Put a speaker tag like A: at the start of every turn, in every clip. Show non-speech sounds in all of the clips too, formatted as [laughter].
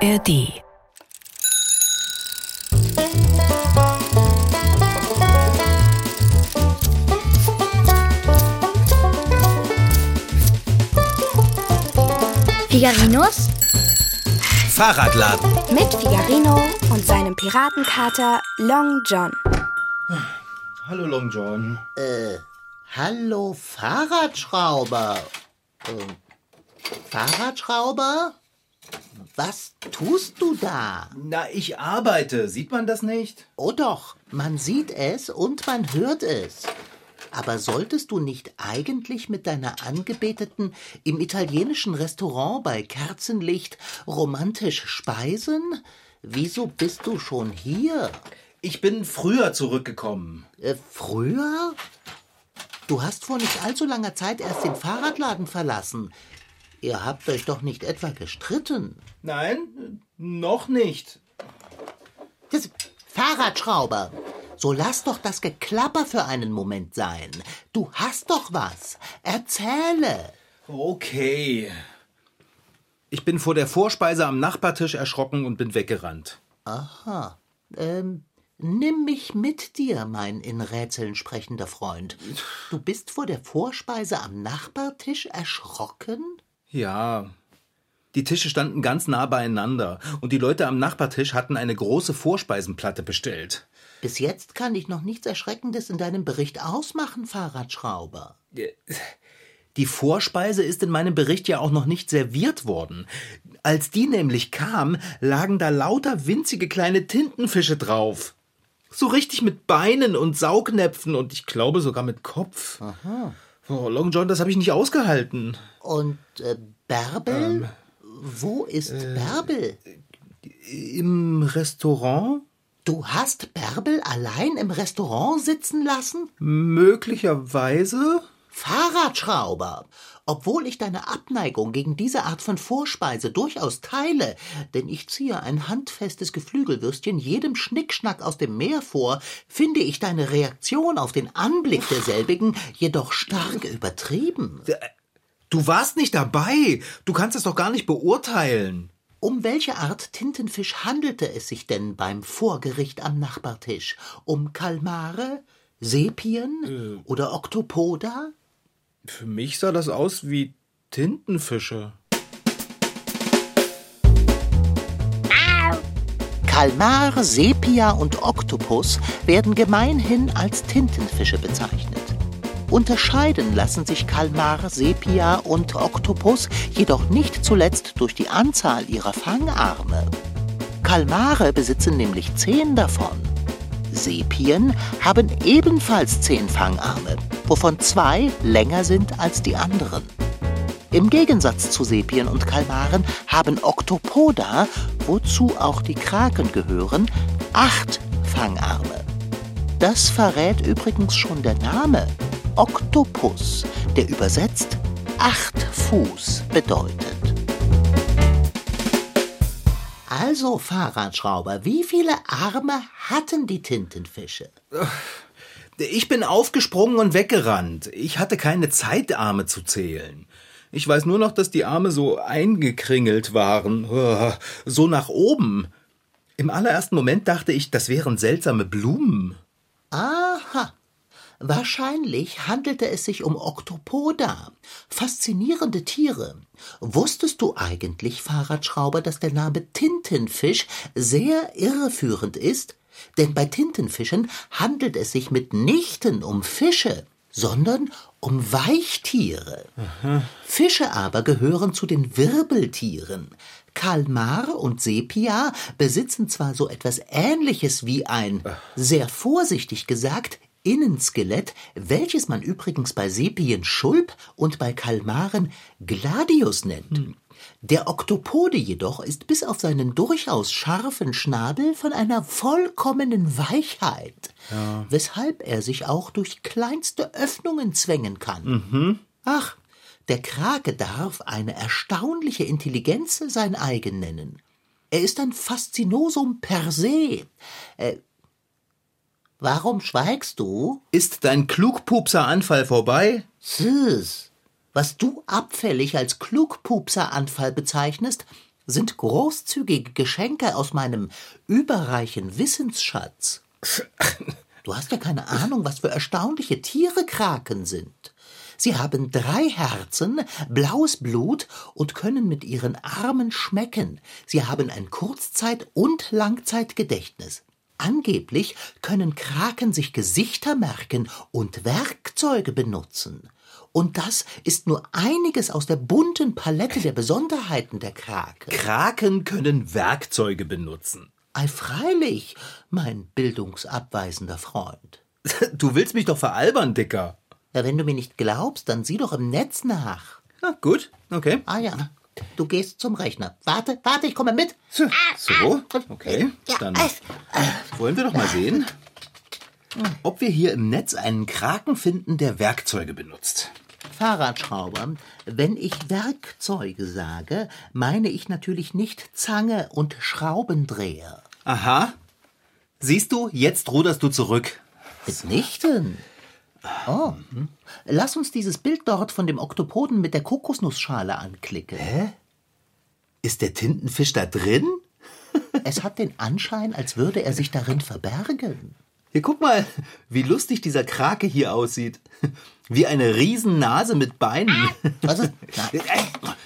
A: ARD.
B: Figarinos
C: Fahrradladen.
B: mit Figarino und seinem Piratenkater Long John.
C: Hallo Long John.
D: Hallo, Fahrradschrauber. Ähm, Fahrradschrauber? Was tust du da?
C: Na, ich arbeite. Sieht man das nicht?
D: Oh doch, man sieht es und man hört es. Aber solltest du nicht eigentlich mit deiner Angebeteten im italienischen Restaurant bei Kerzenlicht romantisch speisen? Wieso bist du schon hier?
C: Ich bin früher zurückgekommen.
D: Äh, früher? Du hast vor nicht allzu langer Zeit erst den Fahrradladen verlassen. Ihr habt euch doch nicht etwa gestritten.
C: Nein, noch nicht.
D: Das Fahrradschrauber. So lass doch das Geklapper für einen Moment sein. Du hast doch was. Erzähle.
C: Okay. Ich bin vor der Vorspeise am Nachbartisch erschrocken und bin weggerannt.
D: Aha. Ähm, nimm mich mit dir, mein in Rätseln sprechender Freund. Du bist vor der Vorspeise am Nachbartisch erschrocken?
C: Ja. Die Tische standen ganz nah beieinander und die Leute am Nachbartisch hatten eine große Vorspeisenplatte bestellt.
D: Bis jetzt kann ich noch nichts Erschreckendes in deinem Bericht ausmachen, Fahrradschrauber.
C: Die Vorspeise ist in meinem Bericht ja auch noch nicht serviert worden. Als die nämlich kam, lagen da lauter winzige kleine Tintenfische drauf. So richtig mit Beinen und Saugnäpfen und ich glaube sogar mit Kopf. Aha. Oh, Long John, das habe ich nicht ausgehalten.
D: Und äh, Bärbel? Wo ist Bärbel?
C: Im Restaurant?
D: Du hast Bärbel allein im Restaurant sitzen lassen?
C: Möglicherweise?
D: Fahrradschrauber! Obwohl ich deine Abneigung gegen diese Art von Vorspeise durchaus teile, denn ich ziehe ein handfestes Geflügelwürstchen jedem Schnickschnack aus dem Meer vor, finde ich deine Reaktion auf den Anblick derselbigen jedoch stark übertrieben.
C: Du warst nicht dabei. Du kannst es doch gar nicht beurteilen.
D: Um welche Art Tintenfisch handelte es sich denn beim Vorgericht am Nachbartisch? Um Kalmare, Sepien oder Oktopoda?
C: Für mich sah das aus wie Tintenfische.
D: Kalmar, Sepia und Oktopus werden gemeinhin als Tintenfische bezeichnet. Unterscheiden lassen sich Kalmar, Sepia und Oktopus jedoch nicht zuletzt durch die Anzahl ihrer Fangarme. Kalmare besitzen nämlich zehn davon. Sepien haben ebenfalls zehn Fangarme, wovon zwei länger sind als die anderen. Im Gegensatz zu Sepien und Kalmaren haben Oktopoda, wozu auch die Kraken gehören, acht Fangarme. Das verrät übrigens schon der Name Oktopus, der übersetzt acht Fuß bedeutet. Also, Fahrradschrauber, wie viele Arme hatten die Tintenfische?
C: Ich bin aufgesprungen und weggerannt. Ich hatte keine Zeit, Arme zu zählen. Ich weiß nur noch, dass die Arme so eingekringelt waren, [laughs] so nach oben. Im allerersten Moment dachte ich, das wären seltsame Blumen.
D: Aha. Wahrscheinlich handelte es sich um Oktopoda. Faszinierende Tiere. Wusstest du eigentlich, Fahrradschrauber, dass der Name Tintenfisch sehr irreführend ist? Denn bei Tintenfischen handelt es sich mitnichten um Fische, sondern um Weichtiere. Fische aber gehören zu den Wirbeltieren. Kalmar und Sepia besitzen zwar so etwas Ähnliches wie ein, sehr vorsichtig gesagt, Innenskelett, welches man übrigens bei Sepien Schulp und bei Kalmaren Gladius nennt. Der Oktopode jedoch ist bis auf seinen durchaus scharfen Schnabel von einer vollkommenen Weichheit, weshalb er sich auch durch kleinste Öffnungen zwängen kann. Ach, der Krake darf eine erstaunliche Intelligenz sein eigen nennen. Er ist ein Faszinosum per se. Äh, warum schweigst du?
C: Ist dein Klugpupser-Anfall vorbei?
D: Süß. Was du abfällig als Klugpupseranfall bezeichnest, sind großzügige Geschenke aus meinem überreichen Wissensschatz. Du hast ja keine Ahnung, was für erstaunliche Tiere Kraken sind. Sie haben drei Herzen, blaues Blut und können mit ihren Armen schmecken. Sie haben ein Kurzzeit- und Langzeitgedächtnis. Angeblich können Kraken sich Gesichter merken und Werkzeuge benutzen. Und das ist nur einiges aus der bunten Palette der Besonderheiten der Kraken.
C: Kraken können Werkzeuge benutzen.
D: Ei, freilich, mein bildungsabweisender Freund. [laughs]
C: Du willst mich doch veralbern, Dicker.
D: Ja, wenn du mir nicht glaubst, dann sieh doch im Netz nach.
C: Na gut, okay.
D: Ah ja, du gehst zum Rechner. Warte, warte, ich komme mit.
C: So, so, okay. Dann wollen wir doch mal sehen, ob wir hier im Netz einen Kraken finden, der Werkzeuge benutzt.
D: Fahrradschrauber, wenn ich Werkzeuge sage, meine ich natürlich nicht Zange und Schraubendreher.
C: Aha. Siehst du, jetzt ruderst du zurück.
D: Mitnichten. Oh, lass uns dieses Bild dort von dem Oktopoden mit der Kokosnussschale anklicken. Hä?
C: Ist der Tintenfisch da drin?
D: Es hat den Anschein, als würde er sich darin verbergen.
C: Hier, guck mal, wie lustig dieser Krake hier aussieht. Wie eine Riesennase mit Beinen.
D: Was ist?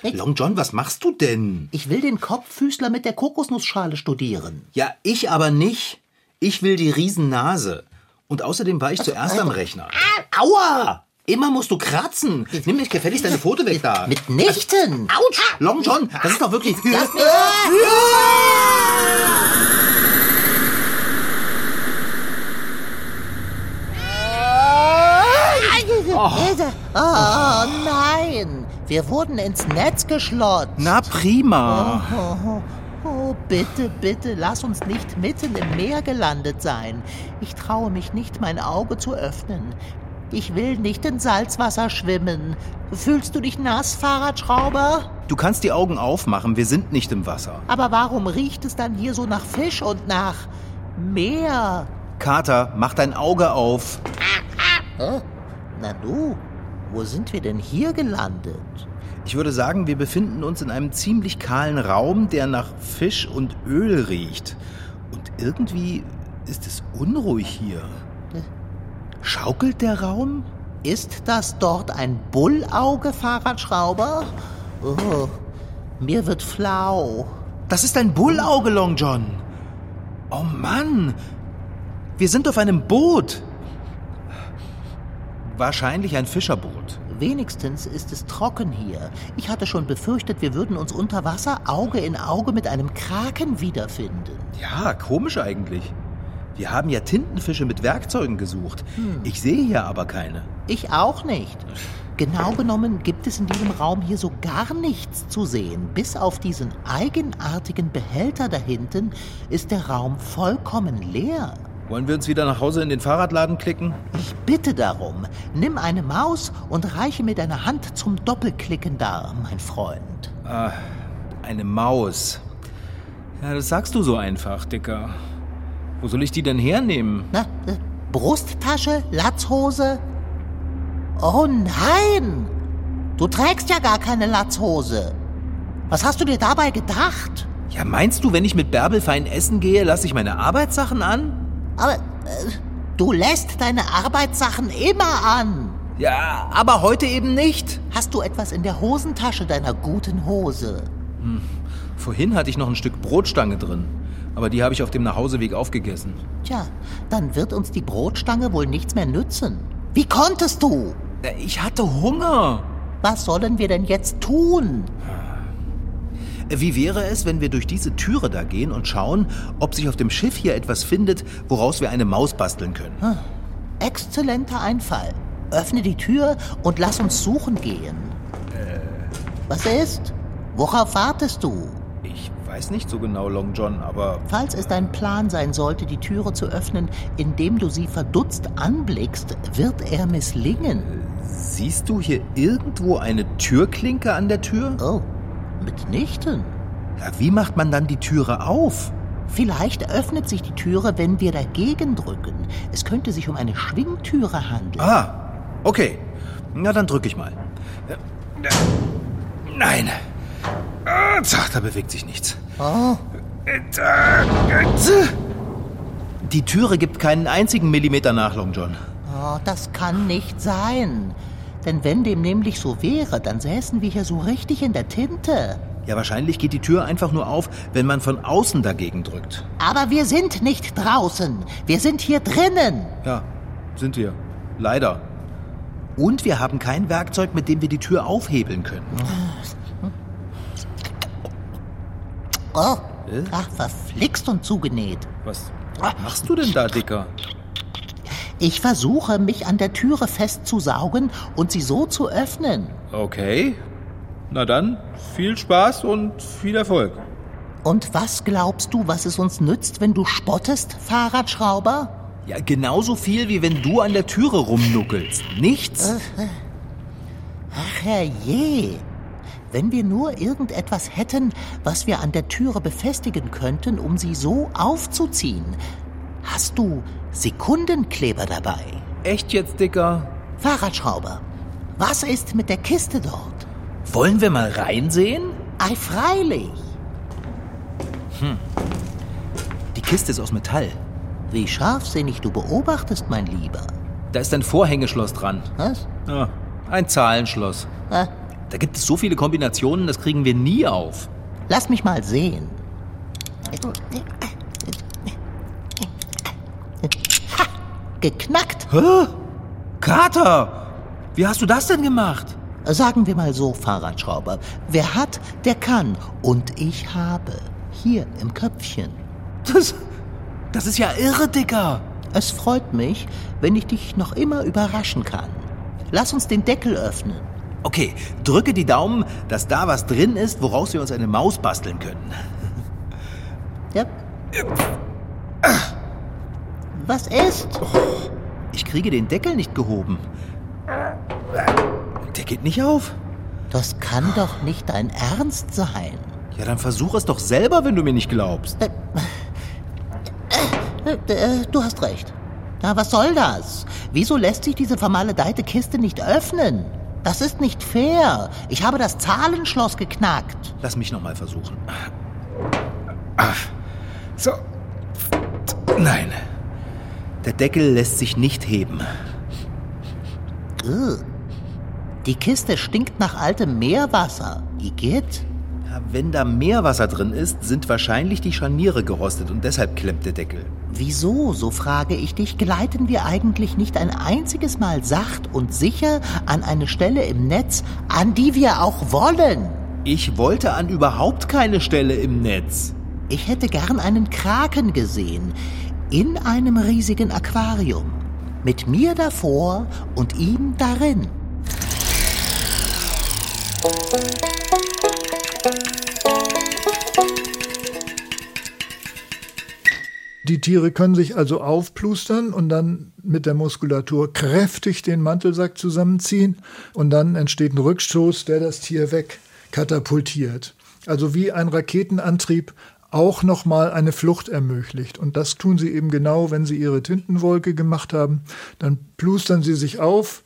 D: [laughs]
C: Long John, was machst du denn?
D: ich will den Kopffüßler mit der Kokosnussschale studieren.
C: Ja, ich aber nicht. Ich will die Riesennase. Und außerdem war ich zuerst am Rechner. Aua! Immer musst du kratzen. Nimm mich gefälligst deine Pfote weg da.
D: Mitnichten.
C: Autsch! Long John, das ist doch wirklich...
D: Oh nein, wir wurden ins Netz geschlotzt.
C: Na prima.
D: Oh, oh, bitte, bitte, lass uns nicht mitten im Meer gelandet sein. Ich traue mich nicht, mein Auge zu öffnen. Ich will nicht in Salzwasser schwimmen. Fühlst du dich nass, Fahrradschrauber?
C: Du kannst die Augen aufmachen, wir sind nicht im Wasser.
D: Aber warum riecht es dann hier so nach Fisch und nach Meer?
C: Kater, mach dein Auge auf.
D: Na du, wo sind wir denn hier gelandet?
C: Ich würde sagen, wir befinden uns in einem ziemlich kahlen Raum, der nach Fisch und Öl riecht. Und irgendwie ist es unruhig hier. Schaukelt der Raum?
D: Ist das dort ein Bullauge, Fahrradschrauber? Oh, mir wird flau.
C: Das ist ein Bullauge, Long John. Oh Mann, wir sind auf einem Boot. Wahrscheinlich ein Fischerboot.
D: Wenigstens ist es trocken hier. Ich hatte schon befürchtet, wir würden uns unter Wasser Auge in Auge mit einem Kraken wiederfinden.
C: Ja, komisch eigentlich. Wir haben ja Tintenfische mit Werkzeugen gesucht. Ich sehe hier aber keine.
D: Ich auch nicht. Genau genommen gibt es in diesem Raum hier so gar nichts zu sehen. Bis auf diesen eigenartigen Behälter da hinten ist der Raum vollkommen leer.
C: Wollen wir uns wieder nach Hause in den Fahrradladen klicken?
D: Ich bitte darum, nimm eine Maus und reiche mir deine Hand zum Doppelklicken dar, mein Freund.
C: Ah, eine Maus. Ja, das sagst du so einfach, Dicker. Wo soll ich die denn hernehmen?
D: Na, äh, Brusttasche, Latzhose? Oh nein! Du trägst ja gar keine Latzhose. Was hast du dir dabei gedacht?
C: Ja, meinst du, wenn ich mit Bärbel fein essen gehe, lasse ich meine Arbeitssachen an?
D: Aber äh, du lässt deine Arbeitssachen immer an.
C: Ja, aber heute eben nicht.
D: Hast du etwas in der Hosentasche deiner guten Hose?
C: Vorhin hatte ich noch ein Stück Brotstange drin, aber die habe ich auf dem Nachhauseweg aufgegessen.
D: Tja, dann wird uns die Brotstange wohl nichts mehr nützen. Wie konntest du?
C: Äh, Ich hatte Hunger.
D: Was sollen wir denn jetzt tun?
C: Äh, Wie wäre es, wenn wir durch diese Türe da gehen und schauen, ob sich auf dem Schiff hier etwas findet, woraus wir eine Maus basteln können?
D: Exzellenter Einfall. Öffne die Tür und lass uns suchen gehen. Was ist? Worauf wartest du?
C: Ich weiß nicht so genau, Long John, aber
D: Falls es dein Plan sein sollte, die Türe zu öffnen, indem du sie verdutzt anblickst, wird er misslingen.
C: siehst du hier irgendwo eine Türklinke an der Tür?
D: Oh, mitnichten.
C: Wie macht man dann die Türe auf?
D: Vielleicht öffnet sich die Türe, wenn wir dagegen drücken. Es könnte sich um eine Schwingtüre handeln.
C: Ah, okay. Na, dann drücke ich mal. Nein. Ah, da bewegt sich nichts.
D: Oh,
C: Die Türe gibt keinen einzigen Millimeter Nachlong, John.
D: oh, das kann nicht sein. Denn wenn dem nämlich so wäre, dann säßen wir hier so richtig in der Tinte.
C: Ja, wahrscheinlich geht die Tür einfach nur auf, wenn man von außen dagegen drückt.
D: Aber wir sind nicht draußen. Wir sind hier drinnen.
C: Ja, sind wir. Leider. Und wir haben kein Werkzeug, mit dem wir die Tür aufhebeln können.
D: Oh,
C: Äh?
D: ach, verflixt und zugenäht.
C: Was machst du denn da, Dicker?
D: Ich versuche, mich an der Türe festzusaugen und sie so zu öffnen.
C: Okay. Na dann, viel Spaß und viel Erfolg.
D: Und was glaubst du, was es uns nützt, wenn du spottest, Fahrradschrauber?
C: Ja, genauso viel, wie wenn du an der Türe rumnuckelst. Nichts?
D: Ach herrje. Wenn wir nur irgendetwas hätten, was wir an der Türe befestigen könnten, um sie so aufzuziehen. Hast du Sekundenkleber dabei?
C: Echt jetzt, Dicker?
D: Fahrradschrauber, was ist mit der Kiste dort?
C: Wollen wir mal reinsehen?
D: Ei, freilich.
C: Die Kiste ist aus Metall.
D: Wie scharfsinnig du beobachtest, mein Lieber.
C: Da ist ein Vorhängeschloss dran.
D: Was?
C: Ah, ein Zahlenschloss.
D: Äh,
C: Da gibt es so viele Kombinationen, das kriegen wir nie auf.
D: lass mich mal sehen. Geknackt.
C: Hä? Kater! Wie hast du das denn gemacht?
D: Sagen wir mal so, Fahrradschrauber. Wer hat, der kann. Und ich habe. Hier im Köpfchen.
C: Das, das ist ja irre, Dicker.
D: Es freut mich, wenn ich dich noch immer überraschen kann. Lass uns den Deckel öffnen.
C: Okay, drücke die Daumen, dass da was drin ist, woraus wir uns eine Maus basteln können.
D: Ja. Was ist?
C: Ich kriege den Deckel nicht gehoben. Der geht nicht auf.
D: Das kann doch nicht dein Ernst sein.
C: Ja, dann versuch es doch selber, wenn du mir nicht glaubst.
D: Äh, äh, Du hast recht. Na, was soll das? Wieso lässt sich diese vermaledeite Kiste nicht öffnen? Das ist nicht fair. Ich habe das Zahlenschloss geknackt.
C: Lass mich noch mal versuchen. So. Nein. Der Deckel lässt sich nicht heben.
D: Die Kiste stinkt nach altem Meerwasser. Igitt.
C: Wenn da Meerwasser drin ist, sind wahrscheinlich die Scharniere gerostet und deshalb klemmt der Deckel.
D: Wieso, so frage ich dich, gleiten wir eigentlich nicht ein einziges Mal sacht und sicher an eine Stelle im Netz, an die wir auch wollen?
C: Ich wollte an überhaupt keine Stelle im Netz.
D: Ich hätte gern einen Kraken gesehen. In einem riesigen Aquarium. Mit mir davor und ihm darin.
A: Die Tiere können sich also aufplustern und dann mit der Muskulatur kräftig den Mantelsack zusammenziehen und dann entsteht ein Rückstoß, der das Tier wegkatapultiert. Also wie ein Raketenantrieb auch nochmal eine Flucht ermöglicht. Und das tun sie eben genau, wenn sie ihre Tintenwolke gemacht haben. Dann plustern sie sich auf,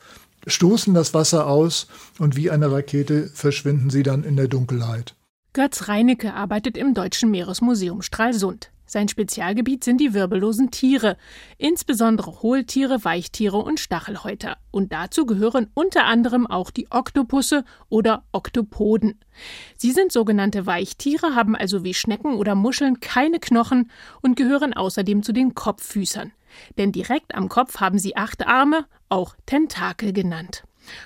A: stoßen das Wasser aus und wie eine Rakete verschwinden sie dann in der Dunkelheit.
E: Götz Reinecke arbeitet im Deutschen Meeresmuseum Stralsund. Sein Spezialgebiet sind die wirbellosen Tiere, insbesondere Hohltiere, Weichtiere und Stachelhäuter. Und dazu gehören unter anderem auch die Oktopusse oder Oktopoden. Sie sind sogenannte Weichtiere, haben also wie Schnecken oder Muscheln keine Knochen und gehören außerdem zu den Kopffüßern. Denn direkt am Kopf haben sie acht Arme, auch Tentakel genannt.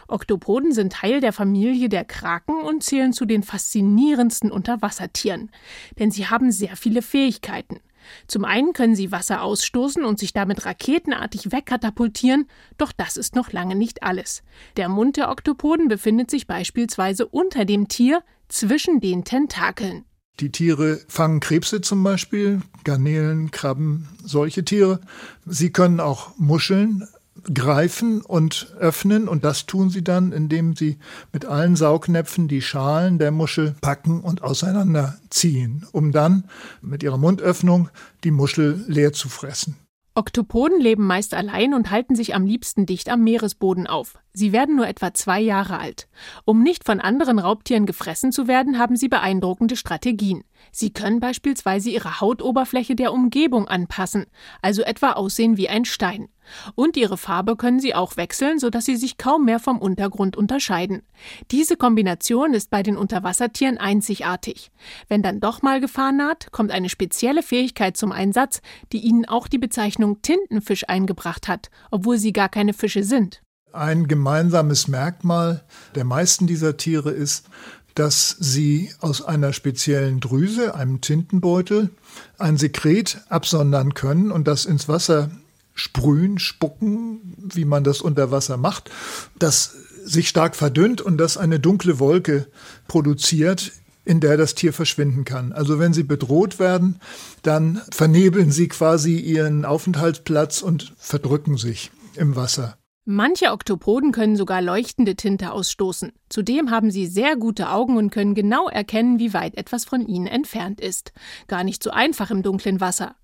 E: Oktopoden sind Teil der Familie der Kraken und zählen zu den faszinierendsten Unterwassertieren. Denn sie haben sehr viele Fähigkeiten. Zum einen können sie Wasser ausstoßen und sich damit raketenartig wegkatapultieren, doch das ist noch lange nicht alles. Der Mund der Oktopoden befindet sich beispielsweise unter dem Tier zwischen den Tentakeln.
A: Die Tiere fangen Krebse zum Beispiel, Garnelen, Krabben, solche Tiere. Sie können auch Muscheln greifen und öffnen und das tun sie dann, indem sie mit allen Saugnäpfen die Schalen der Muschel packen und auseinanderziehen, um dann mit ihrer Mundöffnung die Muschel leer zu fressen.
E: Oktopoden leben meist allein und halten sich am liebsten dicht am Meeresboden auf. Sie werden nur etwa zwei Jahre alt. Um nicht von anderen Raubtieren gefressen zu werden, haben sie beeindruckende Strategien. Sie können beispielsweise ihre Hautoberfläche der Umgebung anpassen, also etwa aussehen wie ein Stein. Und ihre Farbe können sie auch wechseln, sodass sie sich kaum mehr vom Untergrund unterscheiden. Diese Kombination ist bei den Unterwassertieren einzigartig. Wenn dann doch mal Gefahr naht, kommt eine spezielle Fähigkeit zum Einsatz, die ihnen auch die Bezeichnung Tintenfisch eingebracht hat, obwohl sie gar keine Fische sind.
A: Ein gemeinsames Merkmal der meisten dieser Tiere ist, dass sie aus einer speziellen Drüse, einem Tintenbeutel, ein Sekret absondern können und das ins Wasser sprühen, spucken, wie man das unter Wasser macht, das sich stark verdünnt und das eine dunkle Wolke produziert, in der das Tier verschwinden kann. Also wenn sie bedroht werden, dann vernebeln sie quasi ihren Aufenthaltsplatz und verdrücken sich im Wasser.
E: Manche Oktopoden können sogar leuchtende Tinte ausstoßen. Zudem haben sie sehr gute Augen und können genau erkennen, wie weit etwas von ihnen entfernt ist. Gar nicht so einfach im dunklen Wasser.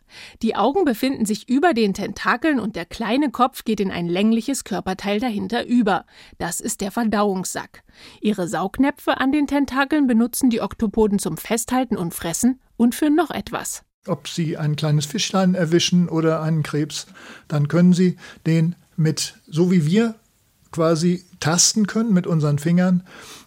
E: Die Augen befinden sich über den Tentakeln und der kleine Kopf geht in ein längliches Körperteil dahinter über. Das ist der Verdauungssack. Ihre Saugnäpfe an den Tentakeln benutzen die Oktopoden zum Festhalten und Fressen und für noch etwas.
A: Ob Sie ein kleines Fischlein erwischen oder einen Krebs, dann können Sie den mit, so wie wir quasi tasten können mit unseren Fingern,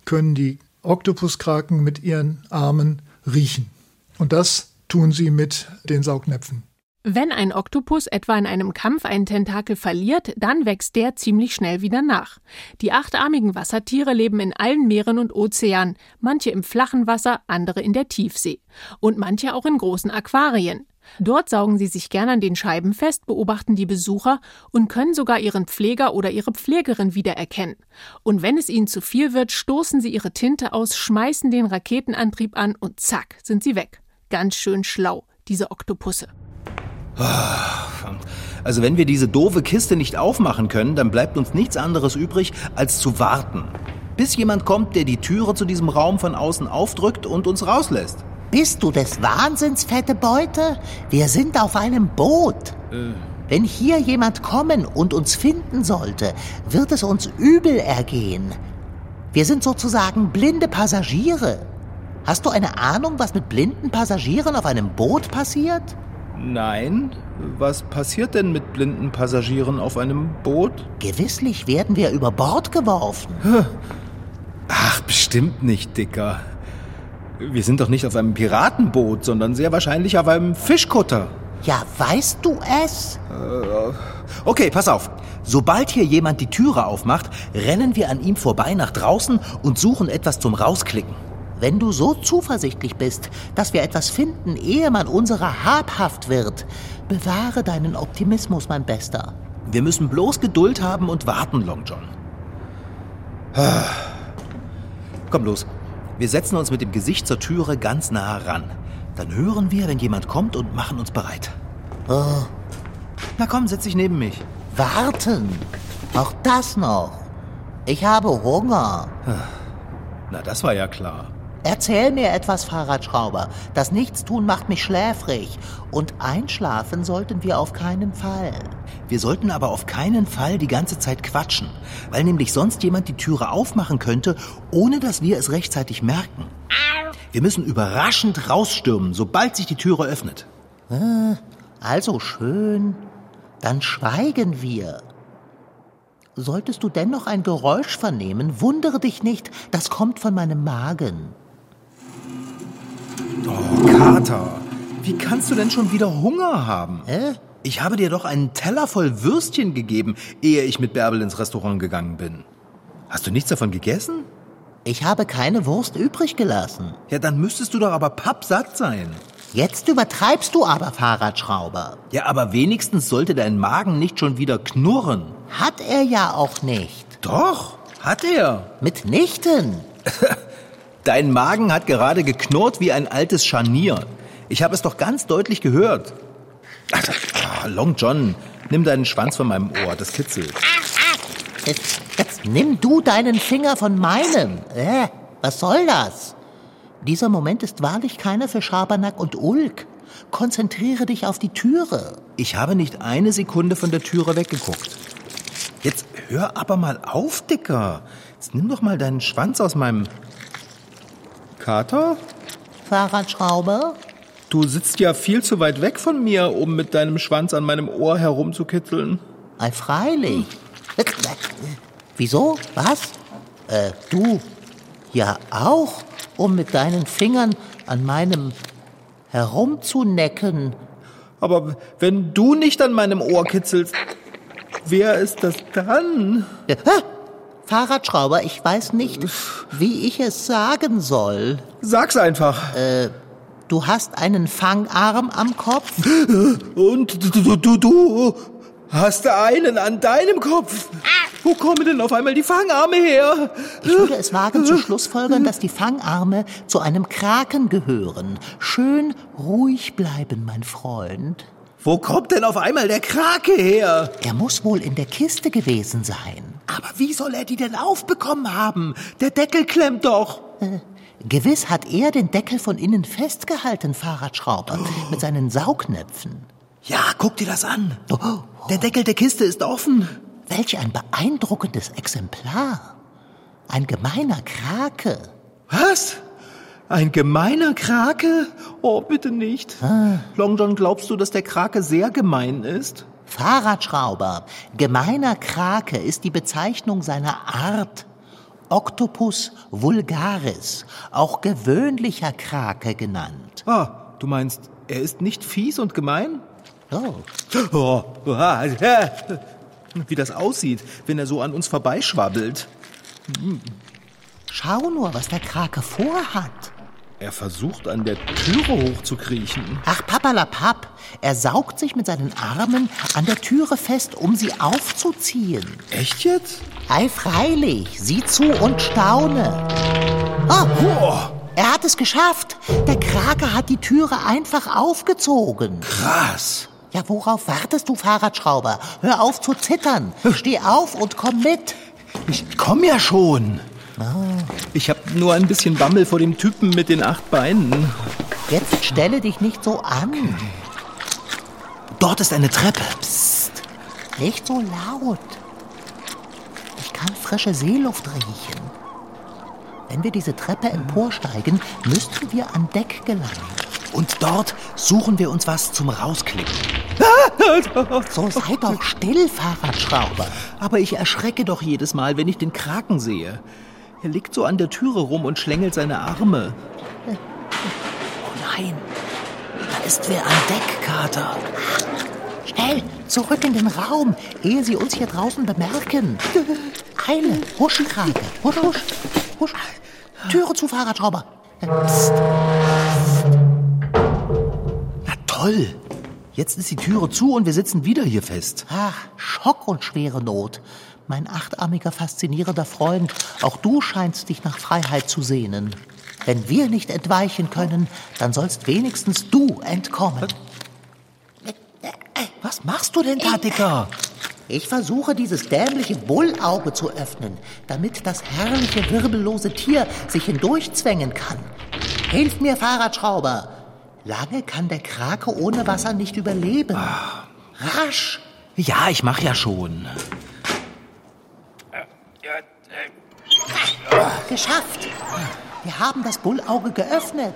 A: können die Oktopuskraken mit ihren Armen riechen. Und das tun sie mit den Saugnäpfen.
E: Wenn ein Oktopus etwa in einem Kampf einen Tentakel verliert, dann wächst der ziemlich schnell wieder nach. Die achtarmigen Wassertiere leben in allen Meeren und Ozeanen, manche im flachen Wasser, andere in der Tiefsee und manche auch in großen Aquarien. Dort saugen sie sich gern an den Scheiben fest, beobachten die Besucher und können sogar ihren Pfleger oder ihre Pflegerin wiedererkennen. Und wenn es ihnen zu viel wird, stoßen sie ihre Tinte aus, schmeißen den Raketenantrieb an und zack, sind sie weg. Ganz schön schlau, diese Oktopusse.
C: Also wenn wir diese doofe Kiste nicht aufmachen können, dann bleibt uns nichts anderes übrig, als zu warten. Bis jemand kommt, der die Türe zu diesem Raum von außen aufdrückt und uns rauslässt.
D: Bist du des Wahnsinns, fette Beute? Wir sind auf einem Boot. Äh. Wenn hier jemand kommen und uns finden sollte, wird es uns übel ergehen. Wir sind sozusagen blinde Passagiere. Hast du eine Ahnung, was mit blinden Passagieren auf einem Boot passiert?
C: Nein. Was passiert denn mit blinden Passagieren auf einem Boot?
D: Gewisslich werden wir über Bord geworfen.
C: Ach, bestimmt nicht, Dicker. Wir sind doch nicht auf einem Piratenboot, sondern sehr wahrscheinlich auf einem Fischkutter.
D: Ja, weißt du es?
C: Äh, okay, pass auf. Sobald hier jemand die Türe aufmacht, rennen wir an ihm vorbei nach draußen und suchen etwas zum Rausklicken.
D: Wenn du so zuversichtlich bist, dass wir etwas finden, ehe man unserer habhaft wird, bewahre deinen Optimismus, mein Bester.
C: Wir müssen bloß Geduld haben und warten, Long John. Ah. Komm los, wir setzen uns mit dem Gesicht zur Türe ganz nah ran. Dann hören wir, wenn jemand kommt und machen uns bereit.
D: Oh.
C: Na komm, setz dich neben mich.
D: Warten. Auch das noch. Ich habe Hunger.
C: Na, das war ja klar.
D: Erzähl mir etwas, Fahrradschrauber. Das Nichtstun macht mich schläfrig. Und einschlafen sollten wir auf keinen Fall.
C: Wir sollten aber auf keinen Fall die ganze Zeit quatschen, weil nämlich sonst jemand die Türe aufmachen könnte, ohne dass wir es rechtzeitig merken. Wir müssen überraschend rausstürmen, sobald sich die Türe öffnet.
D: Ah, also schön. Dann schweigen wir. Solltest du dennoch ein Geräusch vernehmen, wundere dich nicht, das kommt von meinem Magen.
C: Oh, Kater, wie kannst du denn schon wieder Hunger haben?
D: Hä?
C: Ich habe dir doch einen Teller voll Würstchen gegeben, ehe ich mit Bärbel ins Restaurant gegangen bin. Hast du nichts davon gegessen?
D: Ich habe keine Wurst übrig gelassen.
C: Ja, dann müsstest du doch aber pappsatt sein.
D: Jetzt übertreibst du aber, Fahrradschrauber.
C: Ja, aber wenigstens sollte dein Magen nicht schon wieder knurren.
D: Hat er ja auch nicht.
C: Doch, hat er.
D: Mitnichten. [laughs]
C: Dein Magen hat gerade geknurrt wie ein altes Scharnier. Ich habe es doch ganz deutlich gehört. Ah, Long John, nimm deinen Schwanz von meinem Ohr, das kitzelt.
D: Jetzt, jetzt nimm du deinen Finger von meinem. Äh, was soll das? Dieser Moment ist wahrlich keiner für Schabernack und Ulk. Konzentriere dich auf die Türe.
C: Ich habe nicht eine Sekunde von der Türe weggeguckt. Jetzt hör aber mal auf, Dicker. Jetzt nimm doch mal deinen Schwanz aus meinem Kater.
D: Fahrradschrauber?
C: Du sitzt ja viel zu weit weg von mir, um mit deinem Schwanz an meinem Ohr herumzukitzeln.
D: Ei, freilich. Äh, Wieso? Was? Äh, du? Ja auch, um mit deinen Fingern an meinem herumzunecken.
C: Aber wenn du nicht an meinem Ohr kitzelst, wer ist das dann?
D: Äh, hä? Fahrradschrauber, ich weiß nicht, wie ich es sagen soll.
C: Sag's einfach.
D: Du hast einen Fangarm am Kopf?
C: Und du, du, du, hast einen an deinem Kopf. Wo kommen denn auf einmal die Fangarme her?
D: Ich würde es wagen zu schlussfolgern, dass die Fangarme zu einem Kraken gehören. Schön ruhig bleiben, mein Freund.
C: Wo kommt denn auf einmal der Krake her?
D: Er muss wohl in der Kiste gewesen sein.
C: Aber wie soll er die denn aufbekommen haben? Der Deckel klemmt doch.
D: Gewiss hat er den Deckel von innen festgehalten, Fahrradschrauber, mit seinen Saugnäpfen.
C: Ja, guck dir das an. Der Deckel der Kiste ist offen.
D: Welch ein beeindruckendes Exemplar. Ein gemeiner Krake.
C: Was? Ein gemeiner Krake? Oh, bitte nicht. Long John, glaubst du, dass der Krake sehr gemein ist?
D: Fahrradschrauber. Gemeiner Krake ist die Bezeichnung seiner Art. Octopus vulgaris, auch gewöhnlicher Krake genannt.
C: Ah, du meinst, er ist nicht fies und gemein?
D: Oh,
C: Oh, äh, wie das aussieht, wenn er so an uns vorbeischwabbelt.
D: schau nur, was der Krake vorhat.
C: Er versucht, an der Türe hochzukriechen.
D: Ach, papalapap, er saugt sich mit seinen Armen an der Türe fest, um sie aufzuziehen.
C: Echt jetzt?
D: Ei, freilich, sieh zu und staune. Oh, er hat es geschafft. Der Krake hat die Türe einfach aufgezogen.
C: Krass.
D: Ja, worauf wartest du, Fahrradschrauber? Hör auf zu zittern. Steh auf und komm mit.
C: Ich komm ja schon. Ich hab nur ein bisschen Bammel vor dem Typen mit den acht Beinen.
D: Jetzt stelle dich nicht so an.
C: Dort ist eine Treppe.
D: Psst, nicht so laut. Ich kann frische Seeluft riechen. Wenn wir diese Treppe emporsteigen, müssten wir an Deck gelangen.
C: Und dort suchen wir uns was zum Rausklicken. [laughs]
D: So sei doch [laughs] still, Fahrradschrauber.
C: Aber ich erschrecke doch jedes Mal, wenn ich den Kraken sehe. Er liegt so an der Türe rum und schlängelt seine Arme. Oh nein, da ist wer an Deck, Kater.
D: Schnell, zurück in den Raum, ehe sie uns hier draußen bemerken. Eile, husch, Krake, husch, husch, husch. Türe zu, Fahrradschrauber. Psst,
C: Na toll. Jetzt ist die Türe zu und wir sitzen wieder hier fest.
D: Ach, Schock und schwere Not. Mein achtarmiger, faszinierender Freund, auch du scheinst dich nach Freiheit zu sehnen. Wenn wir nicht entweichen können, dann sollst wenigstens du entkommen.
C: Was machst du denn da, Dicker?
D: Ich versuche, dieses dämliche Bullauge zu öffnen, damit das herrliche, wirbellose Tier sich hindurchzwängen kann. Hilf mir, Fahrradschrauber. Lange kann der Krake ohne Wasser nicht überleben. Rasch!
C: Ja, ich mach ja schon.
D: Geschafft! Wir haben das Bullauge geöffnet.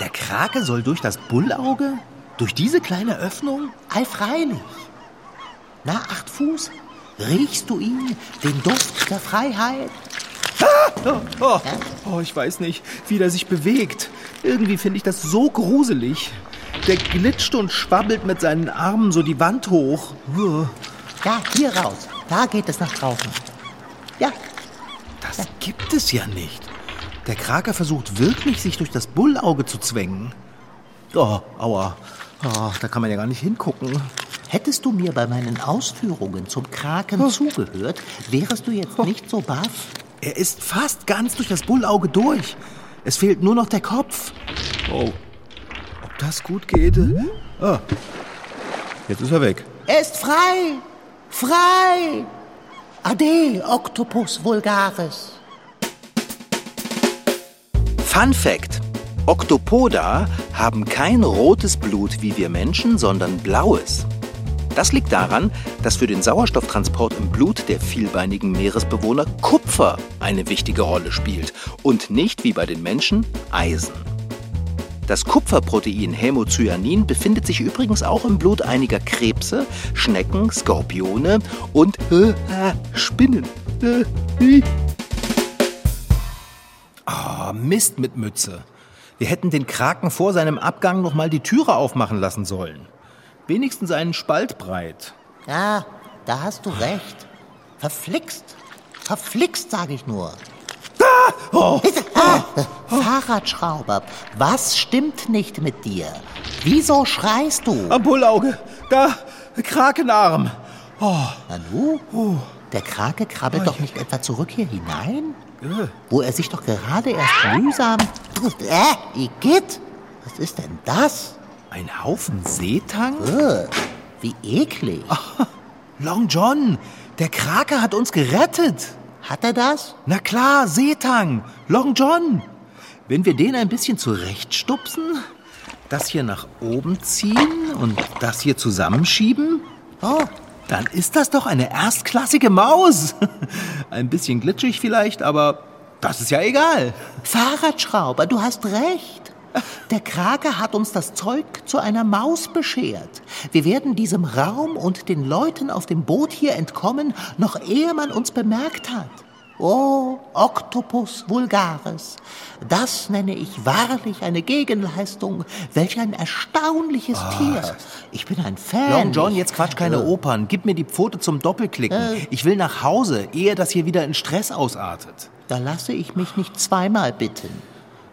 C: Der Krake soll durch das Bullauge? Durch diese kleine Öffnung?
D: Ei, freilich. Na, acht Fuß? Riechst du ihn, den Duft der Freiheit?
C: Oh, oh, oh, ich weiß nicht, wie der sich bewegt. Irgendwie finde ich das so gruselig. Der glitscht und schwabbelt mit seinen Armen so die Wand hoch.
D: Ja, hier raus. Da geht es nach draußen. Ja,
C: Das gibt es ja nicht. Der Krake versucht wirklich, sich durch das Bullauge zu zwängen. Oh, aua. Oh, da kann man ja gar nicht hingucken.
D: hättest du mir bei meinen Ausführungen zum Kraken zugehört, wärest du jetzt nicht so baff.
C: Er ist fast ganz durch das Bullauge durch. Es fehlt nur noch der Kopf. Oh. Ob das gut geht? Ah. Jetzt ist er weg.
D: Er ist frei! Frei! Ade, Octopus vulgaris.
C: Fun Fact: Octopoda haben kein rotes Blut wie wir Menschen, sondern blaues. Das liegt daran, dass für den Sauerstofftransport im Blut der vielbeinigen Meeresbewohner Kupfer eine wichtige Rolle spielt und nicht wie bei den Menschen Eisen. Das Kupferprotein Hämocyanin befindet sich übrigens auch im Blut einiger Krebse, Schnecken, Skorpione und äh, äh, Spinnen. Äh, oh, Mist mit Mütze. Wir hätten den Kraken vor seinem Abgang noch mal die Türe aufmachen lassen sollen. Wenigstens einen Spalt breit.
D: Ja, da hast du recht. Verflixt. Verflixt, sage ich nur.
C: Ah! Oh!
D: Fahrradschrauber, was stimmt nicht mit dir? Wieso schreist du?
C: Am Bullauge. Da, Krakenarm.
D: Oh. Nanu, der Krake krabbelt doch nicht etwa zurück hier hinein? Wo er sich doch gerade erst mühsam... Äh, Igitt, was ist denn das?
C: Ein Haufen Seetang?
D: Äh, wie eklig.
C: Long John, der Krake hat uns gerettet.
D: Hat er das?
C: Na klar, Seetang. Long John. Wenn wir den ein bisschen zurechtstupsen, das hier nach oben ziehen und das hier zusammenschieben,
D: Oh,
C: dann ist das doch eine erstklassige Maus. [laughs] Ein bisschen glitschig vielleicht, aber das ist ja egal.
D: Fahrradschrauber, du hast recht. Der Krake hat uns das Zeug zu einer Maus beschert. Wir werden diesem Raum und den Leuten auf dem Boot hier entkommen, noch ehe man uns bemerkt hat. Oh, Octopus vulgaris. Das nenne ich wahrlich eine Gegenleistung. Welch ein erstaunliches Tier. Ich bin ein Fan.
C: Long John, jetzt quatsch keine Opern. Gib mir die Pfote zum Doppelklicken. Ich will nach Hause, ehe das hier wieder in Stress ausartet.
D: Da lasse ich mich nicht zweimal bitten.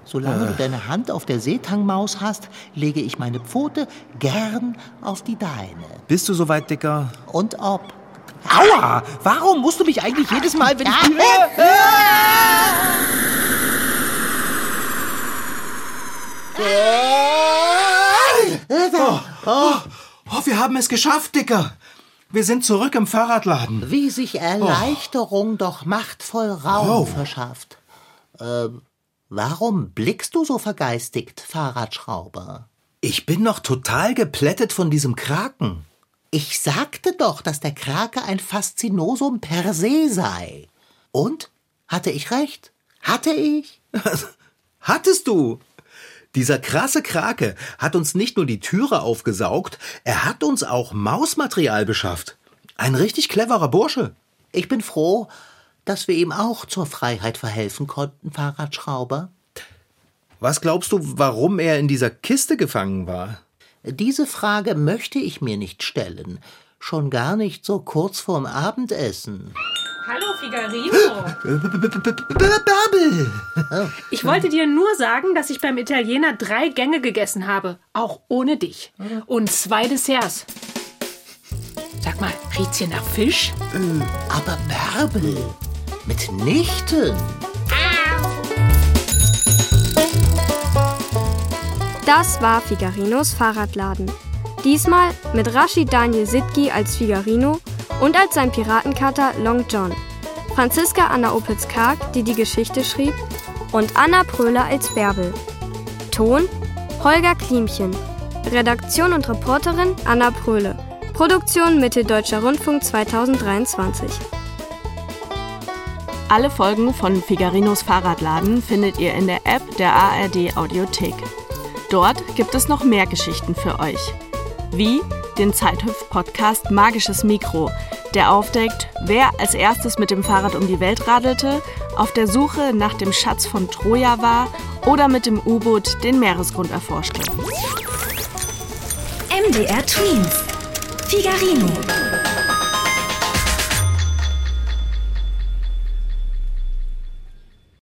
D: Solange du deine Hand auf der Seetangmaus hast, lege ich meine Pfote gern auf die deine.
C: Bist du soweit, Dicker?
D: Und ob.
C: Aua! Warum musst du mich eigentlich jedes Mal, wenn ich... Oh, wir haben es geschafft, Dicker. Wir sind zurück im Fahrradladen.
D: Wie sich Erleichterung doch machtvoll Raum
C: Oh.
D: verschafft. Ähm, warum blickst du so vergeistigt, Fahrradschrauber?
C: Ich bin noch total geplättet von diesem Kraken.
D: Ich sagte doch, dass der Krake ein Faszinosum per se sei. Und? Hatte ich recht? Hatte ich? [laughs]
C: Hattest du? Dieser krasse Krake hat uns nicht nur die Türe aufgesaugt, er hat uns auch Mausmaterial beschafft. Ein richtig cleverer Bursche.
D: Ich bin froh, dass wir ihm auch zur Freiheit verhelfen konnten, Fahrradschrauber.
C: Was glaubst du, warum er in dieser Kiste gefangen war?
D: Diese Frage möchte ich mir nicht stellen. Schon gar nicht so kurz vorm Abendessen.
E: Hallo Figarino.
C: Bärbel!
E: Ich wollte dir nur sagen, dass ich beim Italiener drei Gänge gegessen habe, auch ohne dich. Und zwei Desserts. Sag mal, riecht's hier nach Fisch?
D: Aber Bärbel, mitnichten.
F: Das war Figarinos Fahrradladen. Diesmal mit Rashid Daniel Sitki als Figarino und als sein Piratenkater Long John. Franziska Anna Opitz-Karg, die die Geschichte schrieb, und Anna Pröhler als Bärbel. Ton Holger Klimchen. Redaktion und Reporterin Anna Pröhle. Produktion Mitteldeutscher Rundfunk 2023.
G: Alle Folgen von Figarinos Fahrradladen findet ihr in der App der ARD Audiothek. Dort gibt es noch mehr Geschichten für euch. Wie den Zeithüpf-Podcast Magisches Mikro, der aufdeckt, wer als erstes mit dem Fahrrad um die Welt radelte, auf der Suche nach dem Schatz von Troja war oder mit dem U-Boot den Meeresgrund erforschte.
B: MDR Twins. Figarino.